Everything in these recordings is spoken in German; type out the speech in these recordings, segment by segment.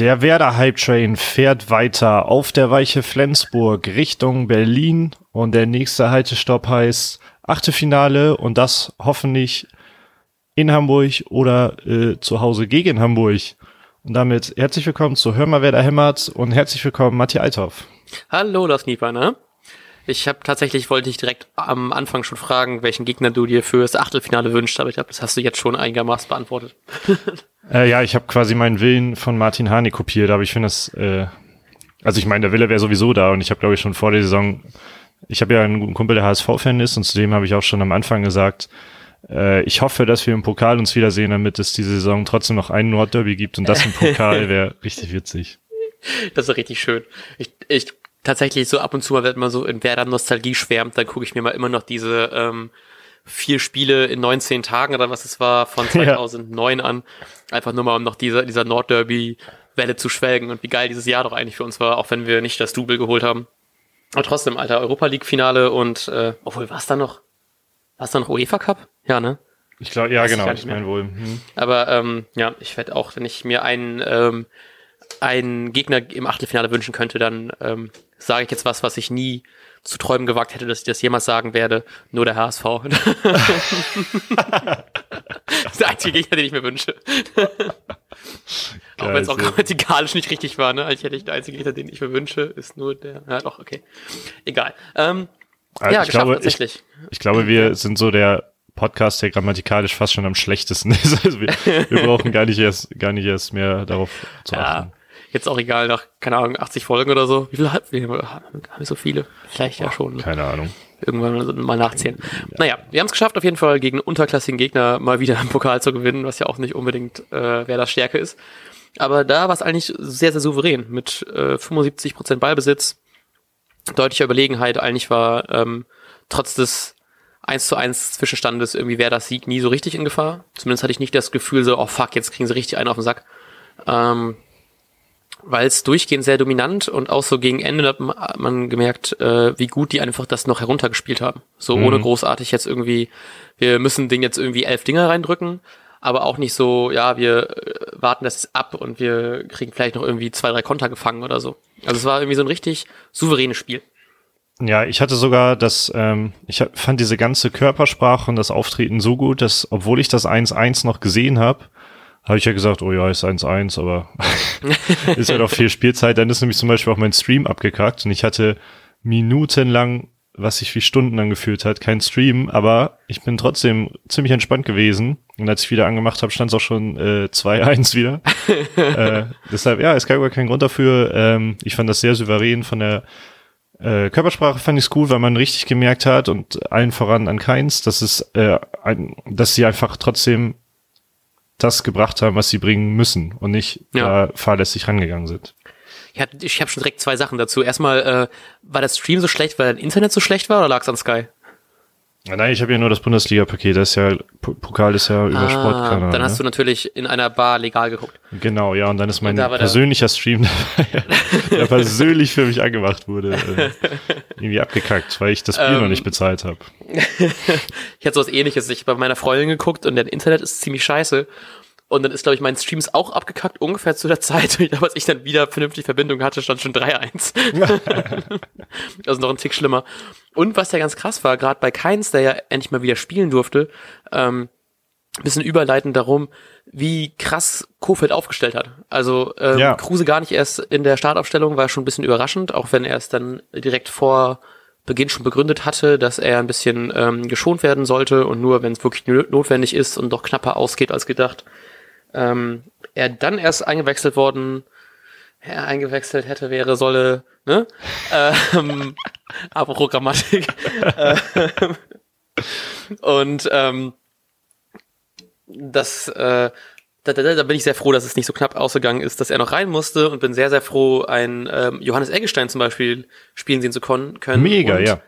Der Werder Hype Train fährt weiter auf der Weiche Flensburg Richtung Berlin und der nächste Haltestopp heißt Achtelfinale und das hoffentlich in Hamburg oder äh, zu Hause gegen Hamburg. Und damit herzlich willkommen zu Hör mal, wer da hämmert und herzlich willkommen Matti Althoff. Hallo, Lars Nieper, ne? Ich habe tatsächlich, wollte ich direkt am Anfang schon fragen, welchen Gegner du dir für das Achtelfinale wünschst, aber ich glaube, das hast du jetzt schon einigermaßen beantwortet. Äh, ja, ich habe quasi meinen Willen von Martin Hane kopiert, aber ich finde das, äh, also ich meine, der Wille wäre sowieso da und ich habe, glaube ich, schon vor der Saison, ich habe ja einen guten Kumpel, der HSV-Fan ist und zudem habe ich auch schon am Anfang gesagt, äh, ich hoffe, dass wir im Pokal uns wiedersehen, damit es diese Saison trotzdem noch einen Nordderby gibt und das im Pokal wäre richtig witzig. Das ist richtig schön. Ich, ich tatsächlich so ab und zu mal, wenn man so in Werder Nostalgie schwärmt, dann gucke ich mir mal immer noch diese ähm, vier Spiele in 19 Tagen oder was es war von 2009 ja. an. Einfach nur mal, um noch dieser, dieser Nordderby-Welle zu schwelgen und wie geil dieses Jahr doch eigentlich für uns war, auch wenn wir nicht das Double geholt haben. Aber trotzdem, alter, Europa League-Finale und, äh, obwohl, war es da noch, war es da noch UEFA Cup? Ja, ne? Ich glaube, ja, Weiß genau, ich, ich meine wohl. Hm. Aber ähm, ja, ich werde auch, wenn ich mir einen, ähm, einen Gegner im Achtelfinale wünschen könnte, dann ähm, sage ich jetzt was, was ich nie zu träumen gewagt hätte, dass ich das jemals sagen werde. Nur der HSV. das ist der einzige Gegner, den ich mir wünsche. auch wenn es auch grammatikalisch nicht richtig war, ne? Eigentlich hätte ich der einzige Gegner, den ich mir wünsche, ist nur der. Ja, doch, okay. Egal. Ähm, also ja, ich glaube, tatsächlich. Ich, ich glaube, wir sind so der Podcast, der grammatikalisch fast schon am schlechtesten ist. Also wir, wir brauchen gar nicht erst, gar nicht erst mehr darauf zu achten. Ja, jetzt auch egal, nach, keine Ahnung, 80 Folgen oder so. Wie viele haben wir? so viele? Vielleicht ja schon. Keine Ahnung. Irgendwann mal nachzählen. Ja. Naja, wir haben es geschafft, auf jeden Fall gegen unterklassigen Gegner mal wieder im Pokal zu gewinnen, was ja auch nicht unbedingt äh, wer das Stärke ist. Aber da war es eigentlich sehr, sehr souverän mit äh, 75% Ballbesitz, deutlicher Überlegenheit. Eigentlich war ähm, trotz des 1 zu 1 Zwischenstandes irgendwie wäre das Sieg nie so richtig in Gefahr. Zumindest hatte ich nicht das Gefühl so, oh fuck, jetzt kriegen sie richtig einen auf den Sack. Ähm, weil es durchgehend sehr dominant und auch so gegen Ende hat man gemerkt, äh, wie gut die einfach das noch heruntergespielt haben. So mhm. ohne großartig jetzt irgendwie, wir müssen den jetzt irgendwie elf Dinger reindrücken, aber auch nicht so, ja, wir äh, warten das ab und wir kriegen vielleicht noch irgendwie zwei, drei Konter gefangen oder so. Also es war irgendwie so ein richtig souveränes Spiel. Ja, ich hatte sogar das, ähm, ich fand diese ganze Körpersprache und das Auftreten so gut, dass, obwohl ich das 1-1 noch gesehen habe, habe ich ja gesagt, oh ja, ist 1-1, aber ist ja noch viel Spielzeit. Dann ist nämlich zum Beispiel auch mein Stream abgekackt und ich hatte minutenlang, was sich wie Stunden angefühlt hat, kein Stream, aber ich bin trotzdem ziemlich entspannt gewesen. Und als ich wieder angemacht habe, stand es auch schon äh, 2-1 wieder. äh, deshalb, ja, es gab gar keinen Grund dafür. Ähm, ich fand das sehr souverän von der äh, Körpersprache fand ich cool, weil man richtig gemerkt hat und allen voran an keins, dass es, äh, ein, dass sie einfach trotzdem das gebracht haben, was sie bringen müssen und nicht ja. äh, fahrlässig rangegangen sind. Ich habe ich hab schon direkt zwei Sachen dazu. Erstmal, äh, war der Stream so schlecht, weil dein Internet so schlecht war oder lag es an Sky? Nein, ich habe ja nur das Bundesliga-Paket. Das ist ja Pokal ist ja über ah, Sportkanal. Dann hast ne? du natürlich in einer Bar legal geguckt. Genau, ja, und dann ist mein da persönlicher Stream, der persönlich für mich angemacht wurde, äh, irgendwie abgekackt, weil ich das Bier ähm, noch nicht bezahlt habe. ich hatte sowas ähnliches. Ich habe bei meiner Freundin geguckt und der Internet ist ziemlich scheiße. Und dann ist, glaube ich, mein Stream auch abgekackt, ungefähr zu der Zeit. Und als ich dann wieder vernünftig Verbindung hatte, stand schon 3-1. also noch ein Tick schlimmer. Und was ja ganz krass war, gerade bei Keins, der ja endlich mal wieder spielen durfte, ähm, bisschen überleitend darum, wie krass Kofeld aufgestellt hat. Also ähm, ja. Kruse gar nicht erst in der Startaufstellung war schon ein bisschen überraschend, auch wenn er es dann direkt vor Beginn schon begründet hatte, dass er ein bisschen ähm, geschont werden sollte und nur, wenn es wirklich notwendig ist und doch knapper ausgeht als gedacht, ähm, er dann erst eingewechselt worden, er eingewechselt hätte, wäre, solle, ne? ähm, apropos Grammatik. ähm, und ähm, das, äh, da, da, da bin ich sehr froh, dass es nicht so knapp ausgegangen ist, dass er noch rein musste und bin sehr, sehr froh, einen ähm, Johannes Eggestein zum Beispiel spielen sehen zu können. Mega, und, ja.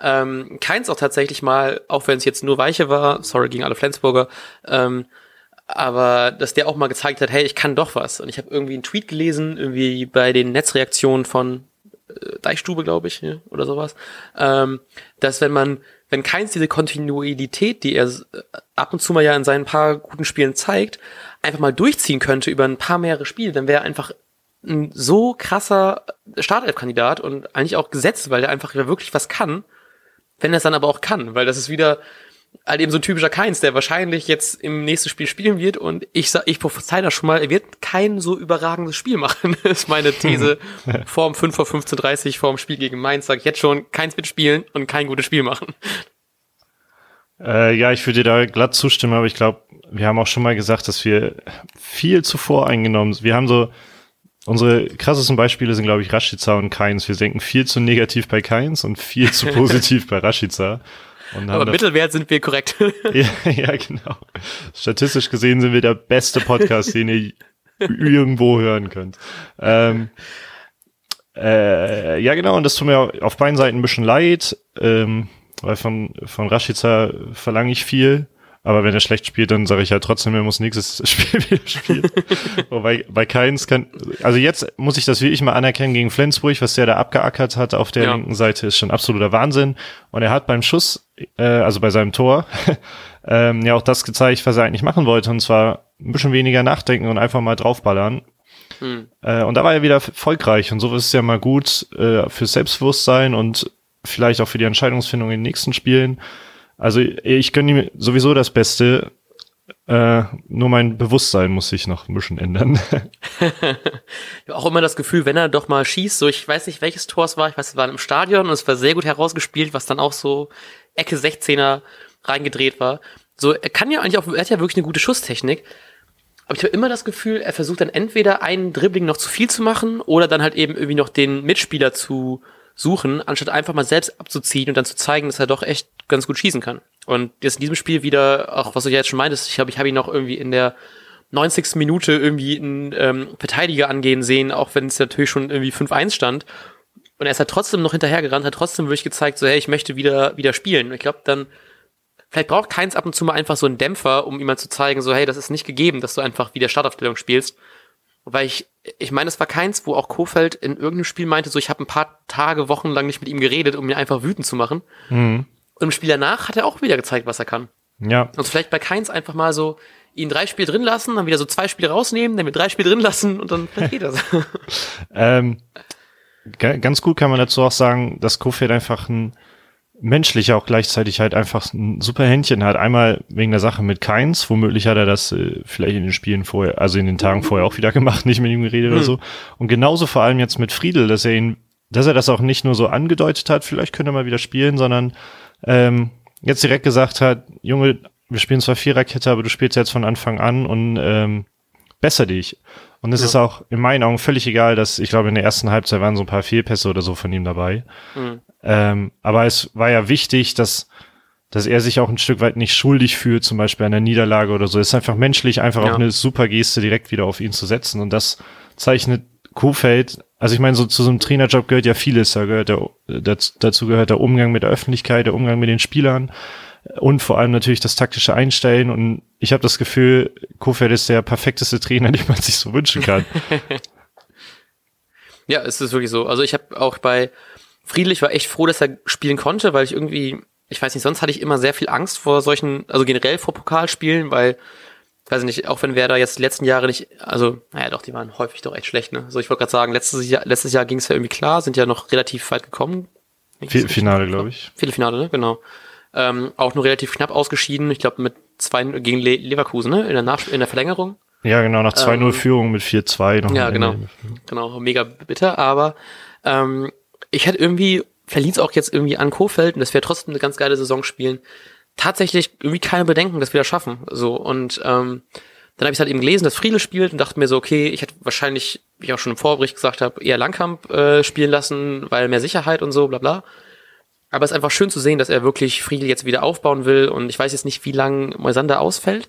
Ähm, keins auch tatsächlich mal, auch wenn es jetzt nur Weiche war, sorry gegen alle Flensburger, ähm, aber dass der auch mal gezeigt hat, hey, ich kann doch was. Und ich habe irgendwie einen Tweet gelesen, irgendwie bei den Netzreaktionen von äh, Deichstube, glaube ich, oder sowas, ähm, dass wenn man, wenn keins diese Kontinuität, die er äh, ab und zu mal ja in seinen paar guten Spielen zeigt, einfach mal durchziehen könnte über ein paar mehrere Spiele, dann wäre einfach ein so krasser Startelf-Kandidat und eigentlich auch gesetzt, weil der einfach wirklich was kann, wenn er es dann aber auch kann, weil das ist wieder halt eben so ein typischer Keins, der wahrscheinlich jetzt im nächsten Spiel spielen wird und ich sag, ich prophezei da schon mal, er wird kein so überragendes Spiel machen, ist meine These. Vorm 5 vor 15.30 vorm Spiel gegen Mainz sage ich jetzt schon, Keins wird spielen und kein gutes Spiel machen. Äh, ja, ich würde dir da glatt zustimmen, aber ich glaube, wir haben auch schon mal gesagt, dass wir viel zu voreingenommen sind. Wir haben so, unsere krassesten Beispiele sind, glaube ich, Rashica und Keins. Wir denken viel zu negativ bei Keins und viel zu positiv bei Rashica. Aber Mittelwert sind wir korrekt. ja, ja, genau. Statistisch gesehen sind wir der beste Podcast, den ihr irgendwo hören könnt. Ähm, äh, ja, genau, und das tut mir auf beiden Seiten ein bisschen leid, ähm, weil von, von Rashica verlange ich viel. Aber wenn er schlecht spielt, dann sage ich halt trotzdem, er muss nächstes Spiel wieder spielen. Wobei bei Keins kann, also jetzt muss ich das wirklich mal anerkennen gegen Flensburg, was der da abgeackert hat auf der ja. linken Seite, ist schon absoluter Wahnsinn. Und er hat beim Schuss, äh, also bei seinem Tor, ähm, ja auch das gezeigt, was er eigentlich machen wollte, und zwar ein bisschen weniger nachdenken und einfach mal draufballern. Hm. Äh, und da war er wieder erfolgreich und so ist es ja mal gut äh, fürs Selbstbewusstsein und vielleicht auch für die Entscheidungsfindung in den nächsten Spielen. Also ich gönne ihm sowieso das Beste. Äh, nur mein Bewusstsein muss sich noch ein bisschen ändern. auch immer das Gefühl, wenn er doch mal schießt, so ich weiß nicht, welches Tor es war, ich weiß, es war im Stadion und es war sehr gut herausgespielt, was dann auch so Ecke 16er reingedreht war. So, er kann ja eigentlich auch, er hat ja wirklich eine gute Schusstechnik. Aber ich habe immer das Gefühl, er versucht dann entweder einen Dribbling noch zu viel zu machen oder dann halt eben irgendwie noch den Mitspieler zu suchen, anstatt einfach mal selbst abzuziehen und dann zu zeigen, dass er doch echt ganz gut schießen kann. Und jetzt in diesem Spiel wieder, auch was du ja jetzt schon meintest, ich glaube, ich habe ihn noch irgendwie in der 90. Minute irgendwie einen ähm, Verteidiger angehen sehen, auch wenn es natürlich schon irgendwie 5-1 stand. Und er ist halt trotzdem noch hinterhergerannt, hat trotzdem wirklich gezeigt, so, hey, ich möchte wieder, wieder spielen. Und ich glaube, dann, vielleicht braucht keins ab und zu mal einfach so einen Dämpfer, um ihm mal zu zeigen, so, hey, das ist nicht gegeben, dass du einfach wieder Startaufstellung spielst. Weil ich, ich meine, es war keins, wo auch Kofeld in irgendeinem Spiel meinte, so ich habe ein paar Tage, Wochen lang nicht mit ihm geredet, um ihn einfach wütend zu machen. Mhm. Und im Spiel danach hat er auch wieder gezeigt, was er kann. Ja. Also vielleicht bei keins einfach mal so ihn drei Spiele drin lassen, dann wieder so zwei Spiele rausnehmen, dann wieder drei Spiele drin lassen und dann geht das. ähm, ganz gut kann man dazu auch sagen, dass Kofeld einfach ein menschlich auch gleichzeitig halt einfach ein super Händchen hat. Einmal wegen der Sache mit Keins, womöglich hat er das äh, vielleicht in den Spielen vorher, also in den Tagen vorher auch wieder gemacht, nicht mit ihm geredet mhm. oder hm. so. Und genauso vor allem jetzt mit Friedel, dass er ihn, dass er das auch nicht nur so angedeutet hat, vielleicht könnte er mal wieder spielen, sondern ähm, jetzt direkt gesagt hat, Junge, wir spielen zwar Viererkette, aber du spielst jetzt von Anfang an und ähm, besser dich. Und es ja. ist auch in meinen Augen völlig egal, dass ich glaube, in der ersten Halbzeit waren so ein paar Fehlpässe oder so von ihm dabei. Mhm. Ähm, aber es war ja wichtig, dass, dass er sich auch ein Stück weit nicht schuldig fühlt, zum Beispiel an der Niederlage oder so. Es ist einfach menschlich, einfach ja. auch eine super Geste direkt wieder auf ihn zu setzen. Und das zeichnet Kofeld, also ich meine, so zu so einem Trainerjob gehört ja vieles. Da gehört der, dazu gehört der Umgang mit der Öffentlichkeit, der Umgang mit den Spielern und vor allem natürlich das taktische Einstellen. Und ich habe das Gefühl, Kofeld ist der perfekteste Trainer, den man sich so wünschen kann. ja, es ist wirklich so. Also ich habe auch bei Friedlich war echt froh, dass er spielen konnte, weil ich irgendwie, ich weiß nicht, sonst hatte ich immer sehr viel Angst vor solchen, also generell vor Pokalspielen, weil, weiß ich nicht, auch wenn wer da jetzt die letzten Jahre nicht, also, naja doch, die waren häufig doch echt schlecht, ne? Also ich wollte gerade sagen, letztes Jahr, letztes Jahr ging es ja irgendwie klar, sind ja noch relativ weit gekommen. Finale, glaube ich. Viertelfinale, ne? Genau. Ähm, auch nur relativ knapp ausgeschieden, ich glaube mit zwei gegen Le Leverkusen, ne? In der, Nach in der Verlängerung. Ja, genau, nach 2-0 ähm, Führung mit 4-2 Ja, genau. Genau, mega bitter, aber ähm, ich hätte irgendwie, verliert auch jetzt irgendwie an Kofeld und das wäre trotzdem eine ganz geile Saison spielen, tatsächlich irgendwie keine Bedenken, dass wir das schaffen. So und ähm, dann habe ich halt eben gelesen, dass Friedel spielt und dachte mir so, okay, ich hätte wahrscheinlich, wie ich auch schon im Vorbericht gesagt habe, eher Langkamp äh, spielen lassen, weil mehr Sicherheit und so, bla bla. Aber es ist einfach schön zu sehen, dass er wirklich Friedel jetzt wieder aufbauen will und ich weiß jetzt nicht, wie lang Moisander ausfällt.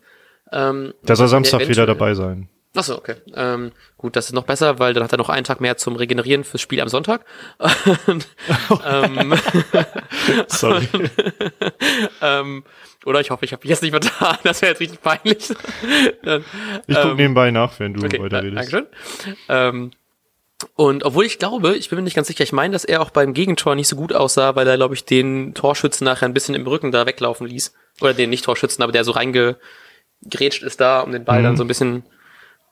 Ähm, der soll Samstag wieder dabei sein. Achso, okay. Ähm, gut, das ist noch besser, weil dann hat er noch einen Tag mehr zum Regenerieren fürs Spiel am Sonntag. ähm, Sorry. ähm, oder ich hoffe, ich habe mich jetzt nicht vertan. Das wäre jetzt richtig peinlich. dann, ich gucke ähm, nebenbei nach, wenn du okay, weiter redest. Dankeschön. Ähm, und obwohl ich glaube, ich bin mir nicht ganz sicher, ich meine, dass er auch beim Gegentor nicht so gut aussah, weil er, glaube ich, den Torschützen nachher ein bisschen im Rücken da weglaufen ließ. Oder den Nicht-Torschützen, aber der so reingegrätscht ist da, um den Ball mhm. dann so ein bisschen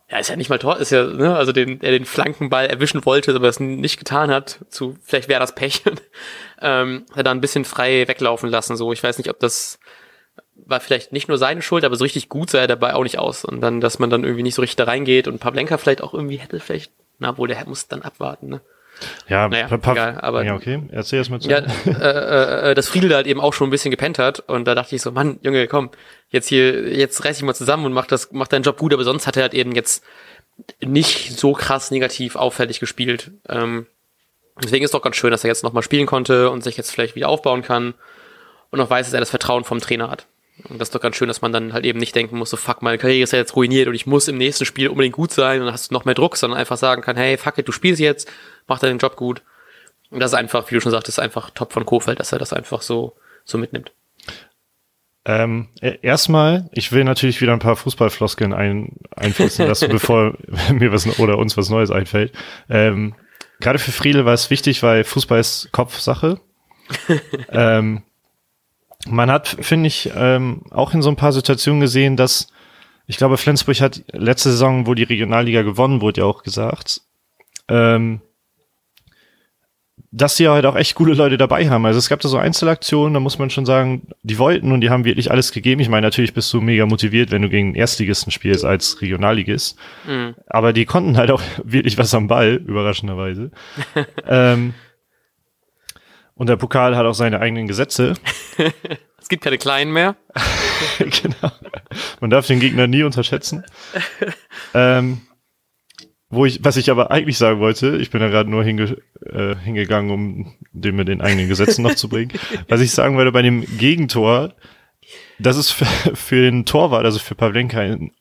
Ja, ist ja nicht mal Tor, ist ja, ne, also den, der den Flankenball erwischen wollte, aber es nicht getan hat, zu, vielleicht wäre das Pech, ähm, hat er da ein bisschen frei weglaufen lassen, so. Ich weiß nicht, ob das war vielleicht nicht nur seine Schuld, aber so richtig gut sah er dabei auch nicht aus. Und dann, dass man dann irgendwie nicht so richtig da reingeht und Pavlenka vielleicht auch irgendwie hätte vielleicht, na wohl, der muss dann abwarten, ne. Ja, Naja, pa- pa- egal, aber- ja, okay. Erzähl erst mal zu. Ja, äh, äh, äh, dass Friedel halt eben auch schon ein bisschen gepennt hat und da dachte ich so, Mann, Junge, komm, jetzt hier, jetzt reiß dich mal zusammen und mach das, mach deinen Job gut, aber sonst hat er halt eben jetzt nicht so krass negativ auffällig gespielt. Ähm, deswegen ist doch ganz schön, dass er jetzt nochmal spielen konnte und sich jetzt vielleicht wieder aufbauen kann und auch weiß, dass er das Vertrauen vom Trainer hat. Und das ist doch ganz schön, dass man dann halt eben nicht denken muss, so fuck, meine Karriere ist ja jetzt ruiniert und ich muss im nächsten Spiel unbedingt gut sein und dann hast du noch mehr Druck, sondern einfach sagen kann, hey, fuck it, du spielst jetzt, mach deinen Job gut. Und das ist einfach, wie du schon sagtest, einfach top von Kofeld, dass er das einfach so, so mitnimmt. Ähm, e- erstmal, ich will natürlich wieder ein paar Fußballfloskeln ein, einfließen lassen, bevor mir was oder uns was Neues einfällt. Ähm, gerade für Friedel war es wichtig, weil Fußball ist Kopfsache. ähm, man hat, finde ich, ähm, auch in so ein paar Situationen gesehen, dass ich glaube, Flensburg hat letzte Saison, wo die Regionalliga gewonnen wurde, ja auch gesagt, ähm, dass die halt auch echt coole Leute dabei haben. Also es gab da so Einzelaktionen, da muss man schon sagen, die wollten und die haben wirklich alles gegeben. Ich meine, natürlich bist du mega motiviert, wenn du gegen Erstligisten spielst als Regionalligist. Aber die konnten halt auch wirklich was am Ball, überraschenderweise. ähm, und der Pokal hat auch seine eigenen Gesetze. Es gibt keine Kleinen mehr. genau. Man darf den Gegner nie unterschätzen. ähm, wo ich, was ich aber eigentlich sagen wollte, ich bin da gerade nur hinge, äh, hingegangen, um den mit den eigenen Gesetzen noch zu bringen. Was ich sagen wollte bei dem Gegentor, das ist für, für den Torwart, also für Pavlenka, ein-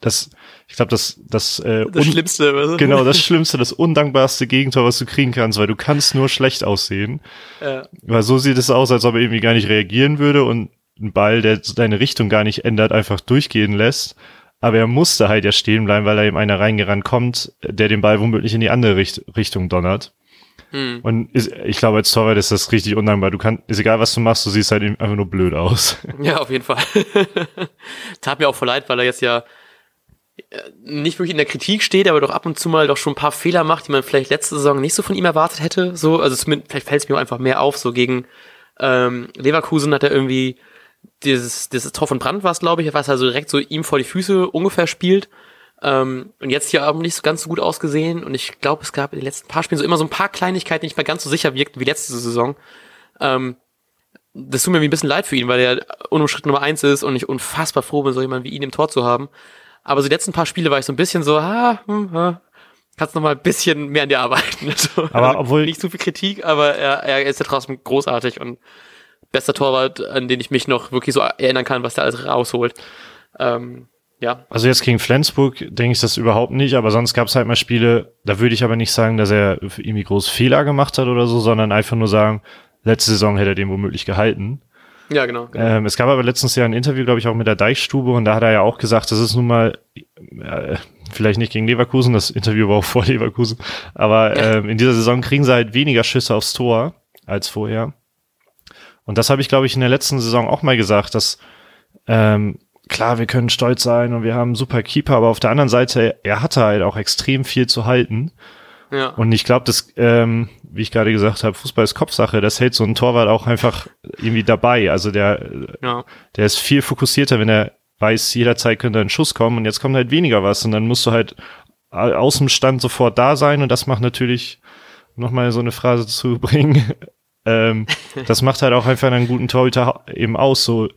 das, ich glaube, das, das, äh, Das Schlimmste. Was? genau, das Schlimmste, das undankbarste Gegentor, was du kriegen kannst, weil du kannst nur schlecht aussehen. Ja. Weil so sieht es aus, als ob er irgendwie gar nicht reagieren würde und ein Ball, der seine Richtung gar nicht ändert, einfach durchgehen lässt. Aber er musste halt ja stehen bleiben, weil da eben einer reingerannt kommt, der den Ball womöglich in die andere Richt Richtung donnert. Hm. Und ist, ich glaube, als Torwart ist das richtig undankbar. Du kannst, ist egal, was du machst, du siehst halt eben einfach nur blöd aus. Ja, auf jeden Fall. Tat mir auch voll leid, weil er jetzt ja nicht wirklich in der Kritik steht, aber doch ab und zu mal doch schon ein paar Fehler macht, die man vielleicht letzte Saison nicht so von ihm erwartet hätte. So, also zumindest, vielleicht fällt es mir auch einfach mehr auf. So gegen ähm, Leverkusen hat er irgendwie dieses, dieses Tor von Brandt war es, glaube ich, was er so direkt so ihm vor die Füße ungefähr spielt. Ähm, und jetzt hier aber nicht so ganz so gut ausgesehen. Und ich glaube, es gab in den letzten paar Spielen so immer so ein paar Kleinigkeiten, die nicht mehr ganz so sicher wirkten wie letzte Saison. Ähm, das tut mir ein bisschen leid für ihn, weil er unumstritten Nummer eins ist und ich unfassbar froh bin, so jemanden wie ihn im Tor zu haben. Aber so die letzten paar Spiele war ich so ein bisschen so, ah, hm, ah, kannst noch mal ein bisschen mehr an dir arbeiten. So, Aber obwohl- nicht zu viel Kritik, aber er, er ist ja trotzdem großartig und bester Torwart, an den ich mich noch wirklich so erinnern kann, was der alles rausholt. Ähm, ja, Also jetzt gegen Flensburg denke ich das überhaupt nicht, aber sonst gab es halt mal Spiele, da würde ich aber nicht sagen, dass er irgendwie groß Fehler gemacht hat oder so, sondern einfach nur sagen, letzte Saison hätte er den womöglich gehalten. Ja genau. genau. Ähm, es gab aber letztens ja ein Interview, glaube ich, auch mit der Deichstube und da hat er ja auch gesagt, das ist nun mal, äh, vielleicht nicht gegen Leverkusen, das Interview war auch vor Leverkusen, aber ähm, in dieser Saison kriegen sie halt weniger Schüsse aufs Tor als vorher. Und das habe ich, glaube ich, in der letzten Saison auch mal gesagt, dass ähm, klar, wir können stolz sein und wir haben einen super Keeper, aber auf der anderen Seite, er hatte halt auch extrem viel zu halten. Ja. Und ich glaube, das, ähm, wie ich gerade gesagt habe, Fußball ist Kopfsache, das hält so ein Torwart auch einfach irgendwie dabei. Also der, ja. der ist viel fokussierter, wenn er weiß, jederzeit könnte ein Schuss kommen und jetzt kommt halt weniger was und dann musst du halt au- aus dem Stand sofort da sein und das macht natürlich, um nochmal so eine Phrase zu bringen, ähm, das macht halt auch einfach einen guten Torhüter eben aus, so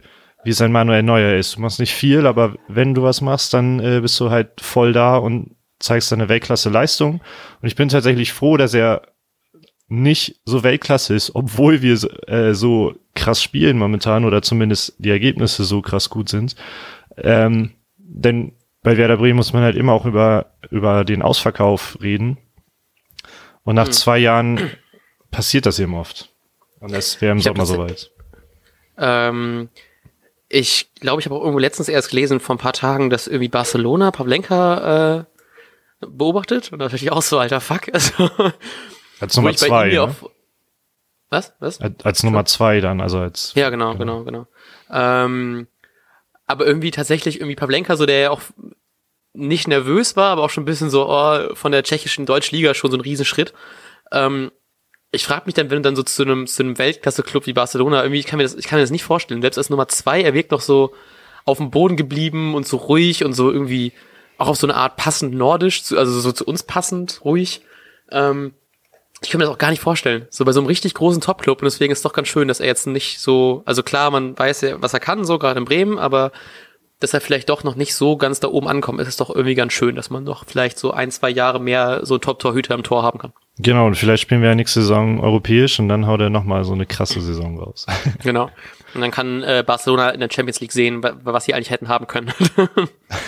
wie es ein Manuel Neuer ist. Du machst nicht viel, aber wenn du was machst, dann äh, bist du halt voll da und zeigst deine Weltklasse-Leistung. Und ich bin tatsächlich froh, dass er nicht so Weltklasse ist, obwohl wir so- äh, so krass spielen momentan oder zumindest die Ergebnisse so krass gut sind. Ähm, denn bei Werder Bremen muss man halt immer auch über, über den Ausverkauf reden. Und nach Hm. zwei Jahren passiert das eben oft. Und das wäre im Ich Sommer soweit. Ähm, ich glaube, ich habe auch irgendwo letztens erst gelesen vor ein paar Tagen, dass irgendwie Barcelona Pavlenka äh, beobachtet. Und da dachte ich auch so, alter Fuck. Also, Als Nummer zwei. Ne? auch- Was? Was? Als, als Nummer zwei dann, also als. Ja, genau, genau, genau. Ähm, aber irgendwie tatsächlich irgendwie Pavlenka, so der ja auch nicht nervös war, aber auch schon ein bisschen so oh, von der tschechischen Deutschliga schon so ein Riesenschritt. Ähm, ich frage mich dann, wenn du dann so zu einem, zu einem Weltklasse-Club wie Barcelona, irgendwie, ich kann mir das, ich kann mir das nicht vorstellen. Selbst als Nummer zwei, er wirkt noch so auf dem Boden geblieben und so ruhig und so irgendwie auch auf so eine Art passend nordisch, also so zu uns passend, ruhig. Ähm, ich kann mir das auch gar nicht vorstellen. So bei so einem richtig großen Top-Club und deswegen ist es doch ganz schön, dass er jetzt nicht so, also klar, man weiß ja, was er kann, so gerade in Bremen, aber dass er vielleicht doch noch nicht so ganz da oben ankommt, ist es doch irgendwie ganz schön, dass man doch vielleicht so ein, zwei Jahre mehr so Top-Torhüter im Tor haben kann. Genau, und vielleicht spielen wir ja nächste Saison europäisch und dann haut er nochmal so eine krasse Saison raus. Genau. Und dann kann äh, Barcelona in der Champions League sehen, was sie eigentlich hätten haben können.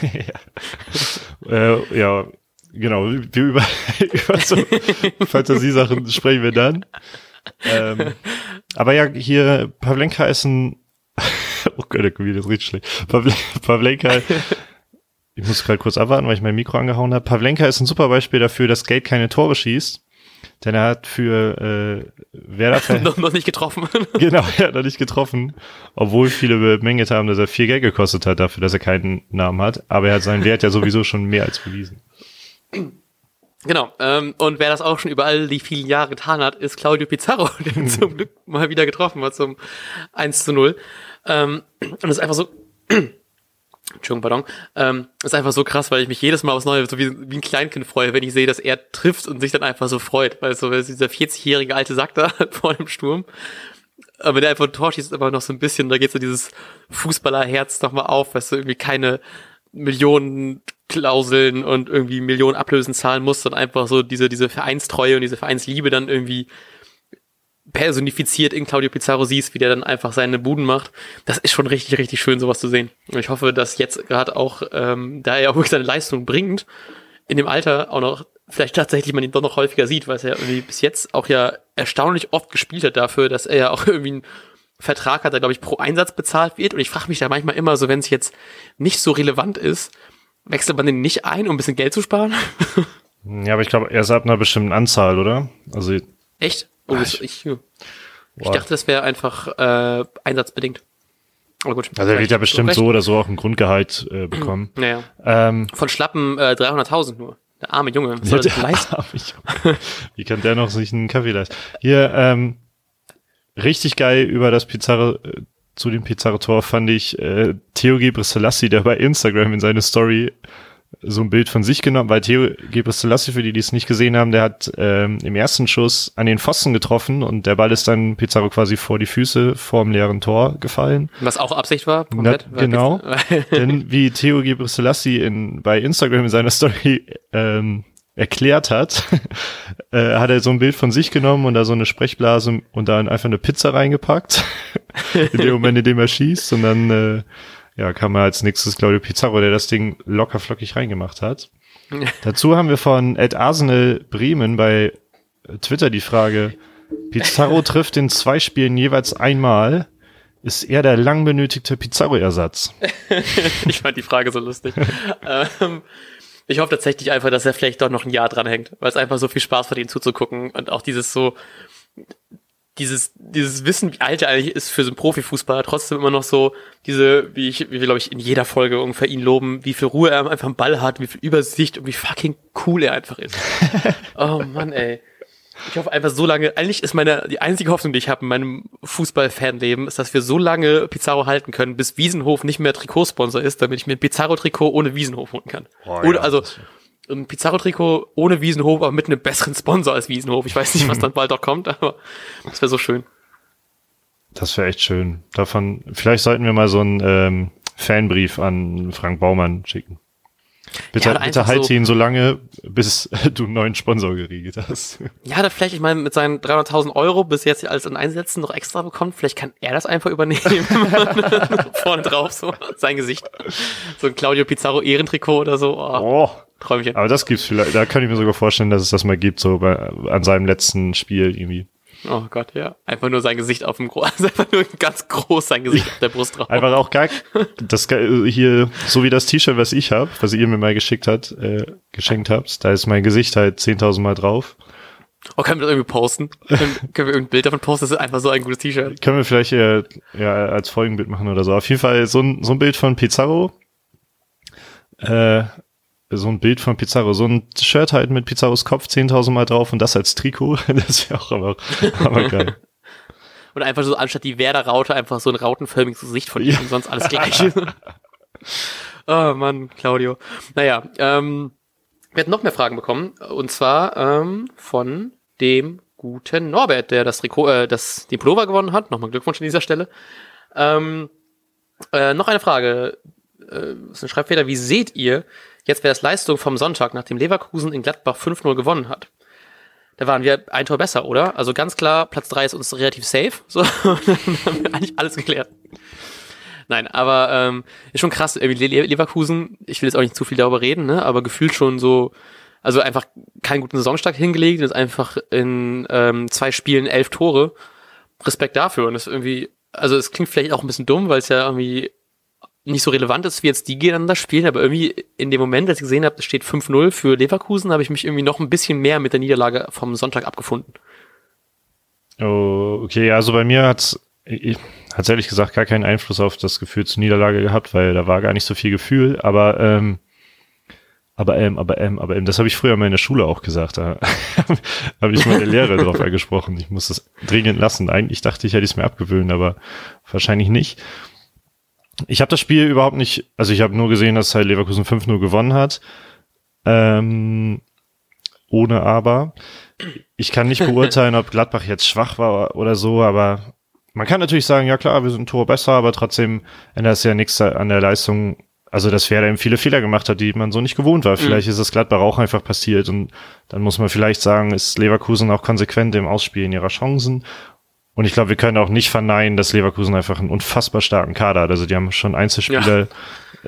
ja. Äh, ja, genau. Über, über so Fantasiesachen sprechen wir dann. Ähm, aber ja, hier, Pavlenka ist ein, oh Gott, Comedian ist richtig schlecht. Pavlenka, ich muss gerade kurz abwarten, weil ich mein Mikro angehauen habe. Pavlenka ist ein super Beispiel dafür, dass Geld keine Tore schießt. Denn er hat für äh, Werder noch, noch nicht getroffen. genau, er hat noch nicht getroffen. Obwohl viele bemängelt haben, dass er viel Geld gekostet hat dafür, dass er keinen Namen hat. Aber er hat seinen Wert ja sowieso schon mehr als bewiesen. Genau, ähm, und wer das auch schon über all die vielen Jahre getan hat, ist Claudio Pizarro, der zum Glück mal wieder getroffen hat zum 1 zu 0. Ähm, und das ist einfach so, Entschuldigung, pardon, ähm, ist einfach so krass, weil ich mich jedes Mal aufs Neue so wie, wie ein Kleinkind freue, wenn ich sehe, dass er trifft und sich dann einfach so freut, weil so dieser 40-jährige alte Sack da vor dem Sturm. Aber der einfach ein Tor schießt, einfach noch so ein bisschen, da geht so dieses Fußballerherz nochmal auf, weißt du, irgendwie keine Millionen Klauseln und irgendwie Millionen Ablösen zahlen muss, sondern einfach so diese, diese Vereinstreue und diese Vereinsliebe dann irgendwie personifiziert in Claudio Pizarro siehst, wie der dann einfach seine Buden macht. Das ist schon richtig, richtig schön, sowas zu sehen. Und ich hoffe, dass jetzt gerade auch, ähm, da er auch wirklich seine Leistung bringt, in dem Alter auch noch vielleicht tatsächlich man ihn doch noch häufiger sieht, weil er ja irgendwie bis jetzt auch ja erstaunlich oft gespielt hat dafür, dass er ja auch irgendwie einen Vertrag hat, der glaube ich pro Einsatz bezahlt wird. Und ich frage mich da manchmal immer so, wenn es jetzt nicht so relevant ist, wechselt man den nicht ein, um ein bisschen Geld zu sparen? ja, aber ich glaube, er ist ab einer bestimmten Anzahl, oder? Also echt? Oh, ich, ich, ich dachte, das wäre einfach äh, einsatzbedingt. Aber gut. Also er wird ja bestimmt so oder so auch ein Grundgehalt äh, bekommen. Naja. Ähm, Von schlappen äh, 300.000 nur. Der arme Junge. Was soll der leisten? Arme Junge. Wie kann der noch sich einen Kaffee leisten? Hier, ähm, richtig geil über das Pizarro, äh, zu dem Pizarro-Tor fand ich äh, Theo Gebrselassie, der bei Instagram in seine Story so ein Bild von sich genommen, weil Theo Gebrselassie, für die, die es nicht gesehen haben, der hat ähm, im ersten Schuss an den Pfosten getroffen und der Ball ist dann Pizarro quasi vor die Füße vorm leeren Tor gefallen. Was auch Absicht war? Komplett, Na, genau. Denn wie Theo Gebrselassie in, bei Instagram in seiner Story ähm, erklärt hat, äh, hat er so ein Bild von sich genommen und da so eine Sprechblase und dann einfach eine Pizza reingepackt. in dem Moment, in dem er schießt. Und dann äh, ja, kam als nächstes Claudio Pizarro, der das Ding locker flockig reingemacht hat. Dazu haben wir von Ed Arsenal Bremen bei Twitter die Frage, Pizarro trifft in zwei Spielen jeweils einmal. Ist er der lang benötigte Pizarro-Ersatz? ich fand die Frage so lustig. ähm, ich hoffe tatsächlich einfach, dass er vielleicht doch noch ein Jahr dranhängt, weil es einfach so viel Spaß macht, ihm zuzugucken und auch dieses so, dieses, dieses Wissen, wie alt er eigentlich ist für so einen Profifußballer, trotzdem immer noch so diese, wie ich, wie wir, glaube ich, in jeder Folge ungefähr ihn loben, wie viel Ruhe er einfach im Ball hat, wie viel Übersicht und wie fucking cool er einfach ist. oh Mann, ey. Ich hoffe einfach so lange, eigentlich ist meine, die einzige Hoffnung, die ich habe in meinem Fußball-Fanleben, ist, dass wir so lange Pizarro halten können, bis Wiesenhof nicht mehr Trikotsponsor ist, damit ich mir ein Pizarro-Trikot ohne Wiesenhof holen kann. Oh, Oder, ja. also, ein Pizarro-Trikot ohne Wiesenhof, aber mit einem besseren Sponsor als Wiesenhof. Ich weiß nicht, was dann bald auch kommt, aber das wäre so schön. Das wäre echt schön. Davon, vielleicht sollten wir mal so einen ähm, Fanbrief an Frank Baumann schicken. Bitte, ja, bitte halt so, ihn so lange, bis du einen neuen Sponsor geregelt hast. Ja, da vielleicht, ich meine, mit seinen 300.000 Euro bis jetzt als in Einsätzen noch extra bekommt, vielleicht kann er das einfach übernehmen. Vorne drauf, so, sein Gesicht. So ein Claudio Pizarro Ehrentrikot oder so. Oh, oh. Träumchen. Aber das gibt's vielleicht, da kann ich mir sogar vorstellen, dass es das mal gibt, so bei, an seinem letzten Spiel irgendwie. Oh Gott, ja. Einfach nur sein Gesicht auf dem Groß, also einfach nur ganz groß sein Gesicht auf der Brust drauf. Einfach auch gar, das hier, so wie das T-Shirt, was ich habe, was ihr mir mal geschickt hat, äh, geschenkt habt, da ist mein Gesicht halt 10.000 Mal drauf. Oh, können wir das irgendwie posten? können, können wir irgendein Bild davon posten? Das ist einfach so ein gutes T-Shirt. Können wir vielleicht äh, ja, als Folgenbild machen oder so. Auf jeden Fall so ein, so ein Bild von Pizarro. Äh, so ein Bild von Pizarro, so ein Shirt halt mit Pizarros Kopf 10.000 Mal drauf und das als Trikot, das wäre auch aber, aber geil. Und einfach so anstatt die Werder-Raute einfach so ein rautenförmiges Gesicht von ihm ja. und sonst alles gleich. oh Mann, Claudio. Naja, ähm, wir hatten noch mehr Fragen bekommen und zwar ähm, von dem guten Norbert, der das Trikot, äh, das den Pullover gewonnen hat. Nochmal Glückwunsch an dieser Stelle. Ähm, äh, noch eine Frage. Äh, ist ein Schreibfehler. Wie seht ihr jetzt, wer das Leistung vom Sonntag, nachdem Leverkusen in Gladbach 5-0 gewonnen hat? Da waren wir ein Tor besser, oder? Also ganz klar, Platz 3 ist uns relativ safe. So, dann haben wir eigentlich alles geklärt. Nein, aber ähm, ist schon krass. Irgendwie Leverkusen, ich will jetzt auch nicht zu viel darüber reden, ne? aber gefühlt schon so, also einfach keinen guten Saisonstart hingelegt, ist einfach in ähm, zwei Spielen elf Tore. Respekt dafür. Und das ist irgendwie, also es klingt vielleicht auch ein bisschen dumm, weil es ja irgendwie nicht so relevant ist, wie jetzt die gegeneinander spielen, aber irgendwie in dem Moment, als ich gesehen habe, es steht 5-0 für Leverkusen, habe ich mich irgendwie noch ein bisschen mehr mit der Niederlage vom Sonntag abgefunden. Oh, okay, also bei mir hat's hat ehrlich gesagt gar keinen Einfluss auf das Gefühl zur Niederlage gehabt, weil da war gar nicht so viel Gefühl, aber ähm, aber ähm, aber ähm, aber ähm, das habe ich früher mal in der Schule auch gesagt. Da habe ich meine Lehrer drauf angesprochen. Ich muss das dringend lassen. Eigentlich dachte ich, hätte ich es mir abgewöhnt, aber wahrscheinlich nicht. Ich habe das Spiel überhaupt nicht, also ich habe nur gesehen, dass halt Leverkusen 5-0 gewonnen hat. Ähm, ohne aber. Ich kann nicht beurteilen, ob Gladbach jetzt schwach war oder so, aber man kann natürlich sagen, ja klar, wir sind ein Tor besser, aber trotzdem ändert es ja nichts an der Leistung. Also, dass Werder eben viele Fehler gemacht hat, die man so nicht gewohnt war. Mhm. Vielleicht mhm. ist es Gladbach auch einfach passiert und dann muss man vielleicht sagen, ist Leverkusen auch konsequent im Ausspielen ihrer Chancen und ich glaube, wir können auch nicht verneinen, dass Leverkusen einfach einen unfassbar starken Kader hat. Also die haben schon Einzelspieler. Ja.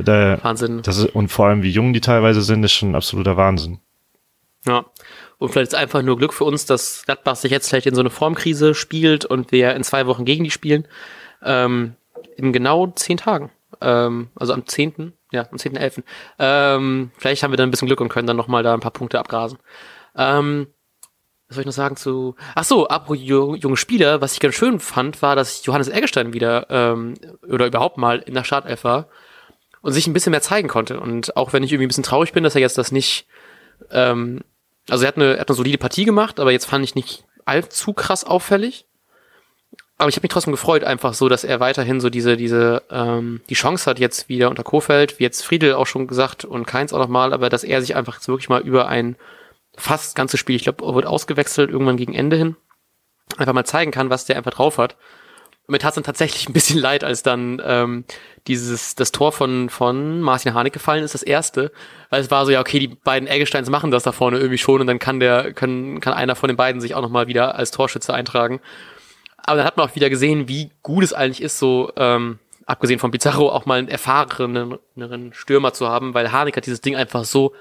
Der, Wahnsinn. Ist, und vor allem, wie jung die teilweise sind, ist schon absoluter Wahnsinn. Ja. Und vielleicht ist einfach nur Glück für uns, dass Gladbach sich jetzt vielleicht in so eine Formkrise spielt und wir in zwei Wochen gegen die spielen. Ähm, in genau zehn Tagen. Ähm, also am 10., ja, am 10.11. Ähm, vielleicht haben wir dann ein bisschen Glück und können dann nochmal da ein paar Punkte abgrasen. Ähm, was soll ich noch sagen zu. Ach so, apropos junge Spieler, was ich ganz schön fand, war, dass Johannes Eggestein wieder ähm, oder überhaupt mal in der Startelf war und sich ein bisschen mehr zeigen konnte. Und auch wenn ich irgendwie ein bisschen traurig bin, dass er jetzt das nicht. Ähm, also er hat, eine, er hat eine solide Partie gemacht, aber jetzt fand ich nicht allzu krass auffällig. Aber ich habe mich trotzdem gefreut, einfach so, dass er weiterhin so diese, diese, ähm, die Chance hat, jetzt wieder unter Kofeld, wie jetzt Friedel auch schon gesagt und Keins auch nochmal, aber dass er sich einfach jetzt wirklich mal über ein fast das ganze Spiel, ich glaube, wird ausgewechselt irgendwann gegen Ende hin, einfach mal zeigen kann, was der einfach drauf hat. Und mir tat es dann tatsächlich ein bisschen leid, als dann ähm, dieses das Tor von von Martin Harnik gefallen ist, das erste, weil es war so ja okay, die beiden Eggesteins machen das da vorne irgendwie schon und dann kann der kann kann einer von den beiden sich auch noch mal wieder als Torschütze eintragen. Aber dann hat man auch wieder gesehen, wie gut es eigentlich ist, so ähm, abgesehen von Pizarro auch mal einen erfahreneren Stürmer zu haben, weil Harnik hat dieses Ding einfach so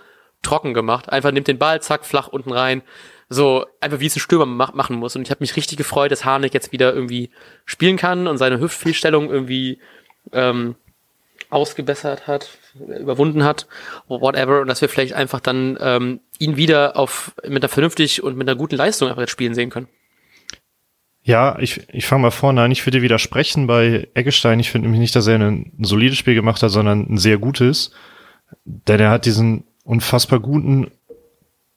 trocken gemacht. Einfach nimmt den Ball, zack, flach unten rein. So, einfach wie es ein Stürmer mach, machen muss. Und ich habe mich richtig gefreut, dass Harnik jetzt wieder irgendwie spielen kann und seine Hüftfehlstellung irgendwie ähm, ausgebessert hat, überwunden hat, whatever. Und dass wir vielleicht einfach dann ähm, ihn wieder auf mit einer vernünftig und mit einer guten Leistung einfach jetzt spielen sehen können. Ja, ich, ich fange mal vorne an. Ich würde widersprechen bei Eggestein. Ich finde nämlich nicht, dass er ein solides Spiel gemacht hat, sondern ein sehr gutes. Denn er hat diesen unfassbar guten,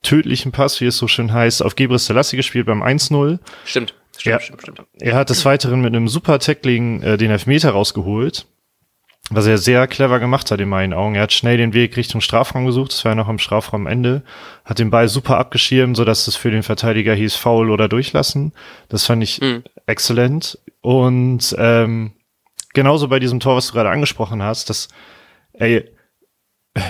tödlichen Pass, wie es so schön heißt, auf Gebris Selassie gespielt beim 1-0. Stimmt. Stimmt, er, stimmt, stimmt. Er hat des Weiteren mit einem super Tackling äh, den Elfmeter rausgeholt, was er sehr clever gemacht hat in meinen Augen. Er hat schnell den Weg Richtung Strafraum gesucht, das war ja noch am Strafraumende, hat den Ball super abgeschirmt, sodass es für den Verteidiger hieß Foul oder Durchlassen. Das fand ich mhm. exzellent. Und ähm, genauso bei diesem Tor, was du gerade angesprochen hast, dass ey,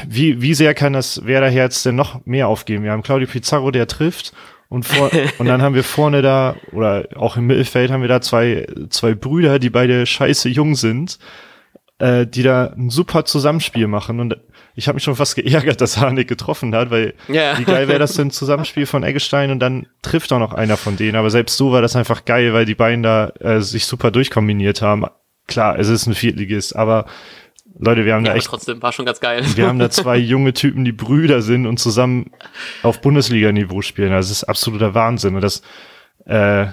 wie, wie sehr kann das Werderherz denn noch mehr aufgeben? Wir haben Claudio Pizarro, der trifft und, vor, und dann haben wir vorne da, oder auch im Mittelfeld haben wir da zwei, zwei Brüder, die beide scheiße jung sind, äh, die da ein super Zusammenspiel machen. Und ich habe mich schon fast geärgert, dass Harnik getroffen hat, weil yeah. wie geil wäre das denn Zusammenspiel von Eggestein und dann trifft auch noch einer von denen. Aber selbst so war das einfach geil, weil die beiden da äh, sich super durchkombiniert haben. Klar, es ist ein Viertligist, aber Leute, wir haben ja, da echt. trotzdem war schon ganz geil. Wir haben da zwei junge Typen, die Brüder sind und zusammen auf Bundesliga-Niveau spielen. Das ist absoluter Wahnsinn. Und das, äh,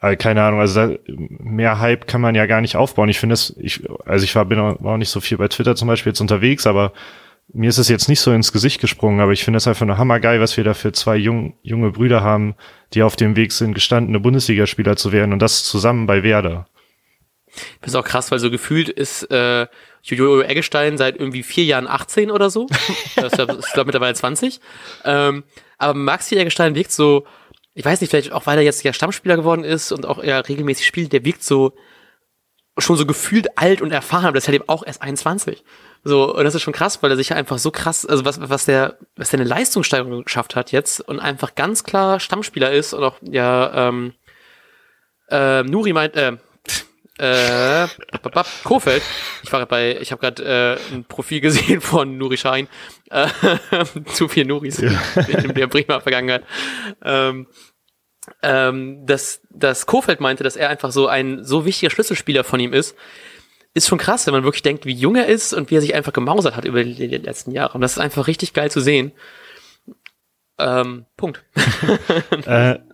also keine Ahnung, also mehr Hype kann man ja gar nicht aufbauen. Ich finde es, ich, also ich war, bin auch, war auch nicht so viel bei Twitter zum Beispiel jetzt unterwegs, aber mir ist es jetzt nicht so ins Gesicht gesprungen, aber ich finde es einfach nur hammergeil, was wir da für zwei jung, junge Brüder haben, die auf dem Weg sind, gestandene Bundesligaspieler zu werden und das zusammen bei Werder. Das ist auch krass, weil so gefühlt ist äh, Jojo Eggestein seit irgendwie vier Jahren 18 oder so. das ist, ist glaube mittlerweile 20. Ähm, aber Maxi Eggestein wirkt so, ich weiß nicht, vielleicht auch weil er jetzt ja Stammspieler geworden ist und auch eher regelmäßig spielt, der wirkt so schon so gefühlt alt und erfahren, aber das ist halt eben auch erst 21. So, und das ist schon krass, weil er sich ja einfach so krass, also was, was der, was der eine Leistungssteigerung geschafft hat jetzt und einfach ganz klar Stammspieler ist und auch, ja, ähm, äh, Nuri meint, äh, äh, Kofeld. Ich war bei, ich habe gerade äh, ein Profil gesehen von Nuri Schein. Äh, zu viel Nuris ja. in der Bremer Vergangenheit. Ähm, ähm, dass, dass Kofeld meinte, dass er einfach so ein so wichtiger Schlüsselspieler von ihm ist, ist schon krass, wenn man wirklich denkt, wie jung er ist und wie er sich einfach gemausert hat über die, letzten Jahre. Und das ist einfach richtig geil zu sehen. Ähm, Punkt. äh,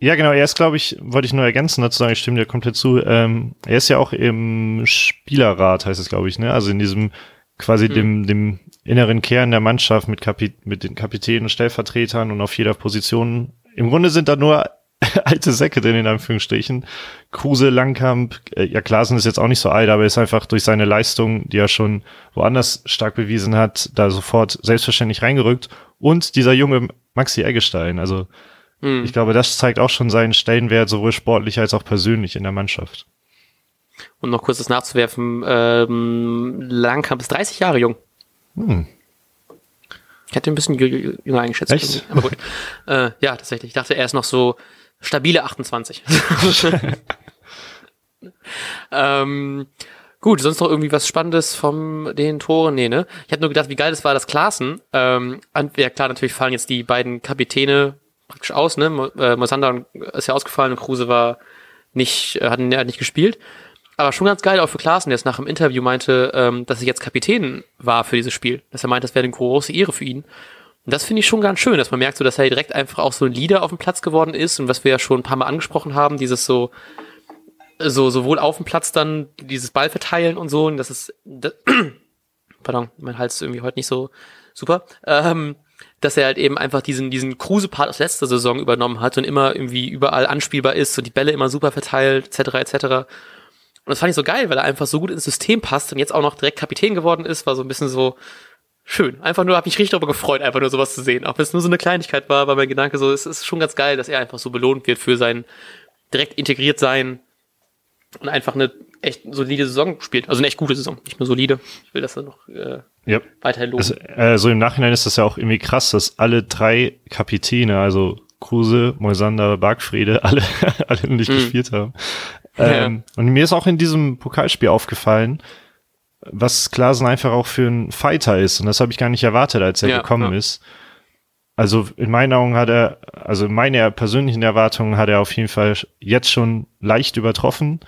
ja, genau, er ist, glaube ich, wollte ich nur ergänzen dazu sagen, ich stimme dir komplett zu. Ähm, er ist ja auch im Spielerrat, heißt es, glaube ich, ne? Also in diesem quasi hm. dem, dem inneren Kern der Mannschaft mit, Kapit mit den Kapitänen, Stellvertretern und auf jeder Position. Im Grunde sind da nur alte Säcke denn in Anführungsstrichen. Kruse, Langkamp, äh, ja Klaasen ist jetzt auch nicht so alt, aber ist einfach durch seine Leistung, die er schon woanders stark bewiesen hat, da sofort selbstverständlich reingerückt. Und dieser junge Maxi Eggestein, also Mhm. Ich glaube, das zeigt auch schon seinen Stellenwert, sowohl sportlich als auch persönlich in der Mannschaft. Und noch kurz das nachzuwerfen, ähm, Langkamp ist 30 Jahre jung. Hm. Ich hätte ein bisschen jünger eingeschätzt. Echt? Aber gut. äh, ja, tatsächlich. Ich dachte, er ist noch so stabile 28. ähm, gut, sonst noch irgendwie was Spannendes von den Toren? Nee, ne? Ich hatte nur gedacht, wie geil das war, dass Klaassen, ähm, ja klar, natürlich fallen jetzt die beiden Kapitäne praktisch aus, ne? Äh, Mosander ist ja ausgefallen und Kruse war nicht, äh, hat, hat nicht gespielt. Aber schon ganz geil auch für Klaassen, der es nach dem Interview meinte, ähm, dass er jetzt Kapitän war für dieses Spiel. Dass er meint, das wäre eine große Ehre für ihn. Und das finde ich schon ganz schön, dass man merkt, so, dass er direkt einfach auch so ein Leader auf dem Platz geworden ist und was wir ja schon ein paar Mal angesprochen haben, dieses so, so sowohl auf dem Platz dann dieses Ball verteilen und so, und das ist, das, pardon, mein Hals ist irgendwie heute nicht so super. Ähm, dass er halt eben einfach diesen, diesen Kruse-Part aus letzter Saison übernommen hat und immer irgendwie überall anspielbar ist und die Bälle immer super verteilt, etc., etc. Und das fand ich so geil, weil er einfach so gut ins System passt und jetzt auch noch direkt Kapitän geworden ist, war so ein bisschen so schön. Einfach nur, hab mich richtig darüber gefreut, einfach nur sowas zu sehen. Auch wenn es nur so eine Kleinigkeit war, war mein Gedanke so, es ist schon ganz geil, dass er einfach so belohnt wird für sein direkt integriert sein und einfach eine echt solide Saison spielt. Also eine echt gute Saison, nicht nur solide. Ich will, dass er noch äh, yep. weiterhin loben. Also, äh, so im Nachhinein ist das ja auch irgendwie krass, dass alle drei Kapitäne, also Kruse, Moisander, Bargfriede, alle, alle nicht mm. gespielt haben. Ähm, ja. Und mir ist auch in diesem Pokalspiel aufgefallen, was Klasen einfach auch für ein Fighter ist. Und das habe ich gar nicht erwartet, als er ja, gekommen ja. ist. Also in meinen Augen hat er, also in meiner persönlichen Erwartungen hat er auf jeden Fall jetzt schon leicht übertroffen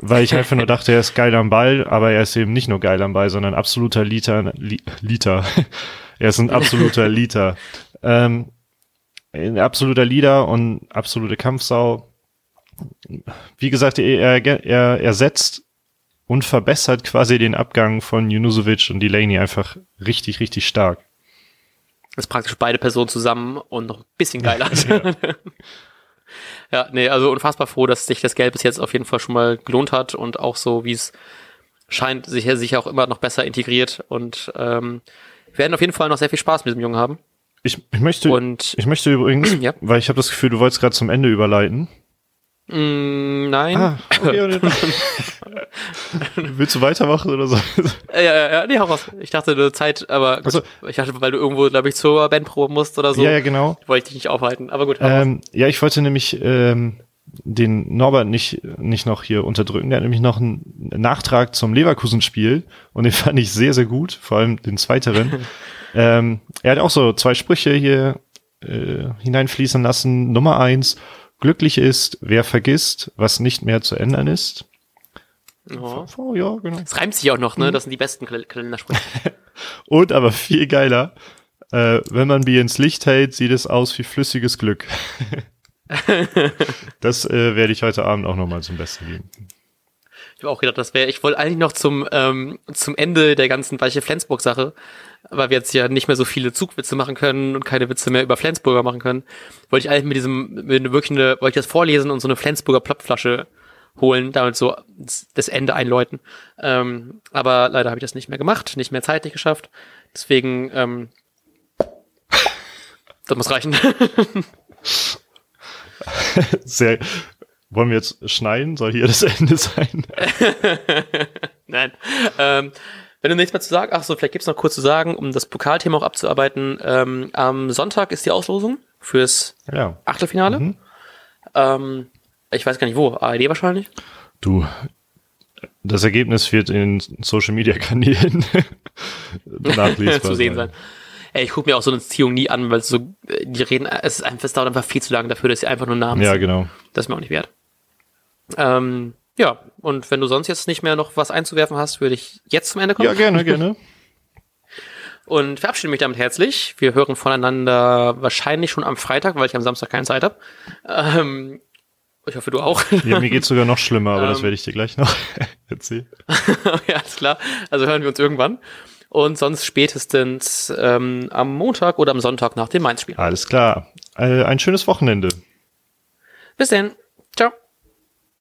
weil ich einfach nur dachte, er ist geil am Ball, aber er ist eben nicht nur geil am Ball, sondern absoluter Liter, Li, Liter. er ist ein absoluter Liter. Ähm, ein absoluter Leader und absolute Kampfsau. Wie gesagt, er, er ersetzt und verbessert quasi den Abgang von Junusovic und Delaney einfach richtig, richtig stark. Das ist praktisch beide Personen zusammen und noch ein bisschen geiler. ja. Ja, nee, also unfassbar froh, dass sich das Geld bis jetzt auf jeden Fall schon mal gelohnt hat und auch so, wie es scheint, sich, sich auch immer noch besser integriert und ähm, wir werden auf jeden Fall noch sehr viel Spaß mit diesem Jungen haben. Ich, ich möchte, und, ich möchte übrigens, ja. weil ich habe das Gefühl, du wolltest gerade zum Ende überleiten. Mm, nein. Ah, okay, Willst du weitermachen oder so? Ja, ja, ja, nee, hau raus. Ich dachte, du Zeit, aber also, ich dachte, weil du irgendwo, glaube ich, zur Bandprobe musst oder so. Ja, ja, genau. Wollte ich dich nicht aufhalten, aber gut. Ähm, ja, ich wollte nämlich ähm, den Norbert nicht, nicht noch hier unterdrücken. Der hat nämlich noch einen Nachtrag zum Leverkusen-Spiel und den fand ich sehr, sehr gut, vor allem den zweiteren. ähm, er hat auch so zwei Sprüche hier äh, hineinfließen lassen. Nummer eins, Glücklich ist, wer vergisst, was nicht mehr zu ändern ist. Oh. Oh, ja, genau. Es reimt sich auch noch, ne? Mhm. Das sind die besten Kalendersprüche. Und aber viel geiler, äh, wenn man Bier ins Licht hält, sieht es aus wie flüssiges Glück. das äh, werde ich heute Abend auch nochmal zum Besten geben. Ich habe auch gedacht, das wäre, ich wollte eigentlich noch zum, ähm, zum Ende der ganzen Weiche Flensburg-Sache, weil wir jetzt ja nicht mehr so viele Zugwitze machen können und keine Witze mehr über Flensburger machen können, wollte ich eigentlich mit diesem, mit wirklich eine, wollte ich das vorlesen und so eine Flensburger Plopflasche holen, damit so das Ende einläuten. Ähm, aber leider habe ich das nicht mehr gemacht, nicht mehr zeitlich geschafft. Deswegen, ähm, das muss reichen. Sehr. Wollen wir jetzt schneiden? Soll hier das Ende sein? Nein. Ähm, wenn du nichts mehr zu sagen, ach so, vielleicht gibt's noch kurz zu sagen, um das Pokalthema auch abzuarbeiten. Ähm, am Sonntag ist die Auslosung fürs Ja. Achtelfinale. Mhm. Ähm, ich weiß gar nicht wo, ARD wahrscheinlich. Du, das Ergebnis wird in Social Media Kanälen nachlesbar zu sehen sein. Ey, ich gucke mir auch so eine Ziehung nie an, weil so, äh, die reden, es, ist einfach, es dauert einfach viel zu lange dafür, dass sie einfach nur Namen Ja, genau. Das ist mir auch nicht wert. Ähm, ja, und wenn du sonst jetzt nicht mehr noch was einzuwerfen hast, würde ich jetzt zum Ende kommen Ja, gerne, gerne. und verabschiede mich damit herzlich. Wir hören voneinander wahrscheinlich schon am Freitag, weil ich am Samstag keine Zeit habe. Ähm, ich hoffe, du auch. Ja, mir geht's sogar noch schlimmer, aber das Ähm. werde ich dir gleich noch erzählen. ja, alles klar. Also hören wir uns irgendwann. Und sonst spätestens ähm, am Montag oder am Sonntag nach dem Mainz-Spiel. Alles klar. Äh, ein schönes Wochenende. Bis dann. Ciao.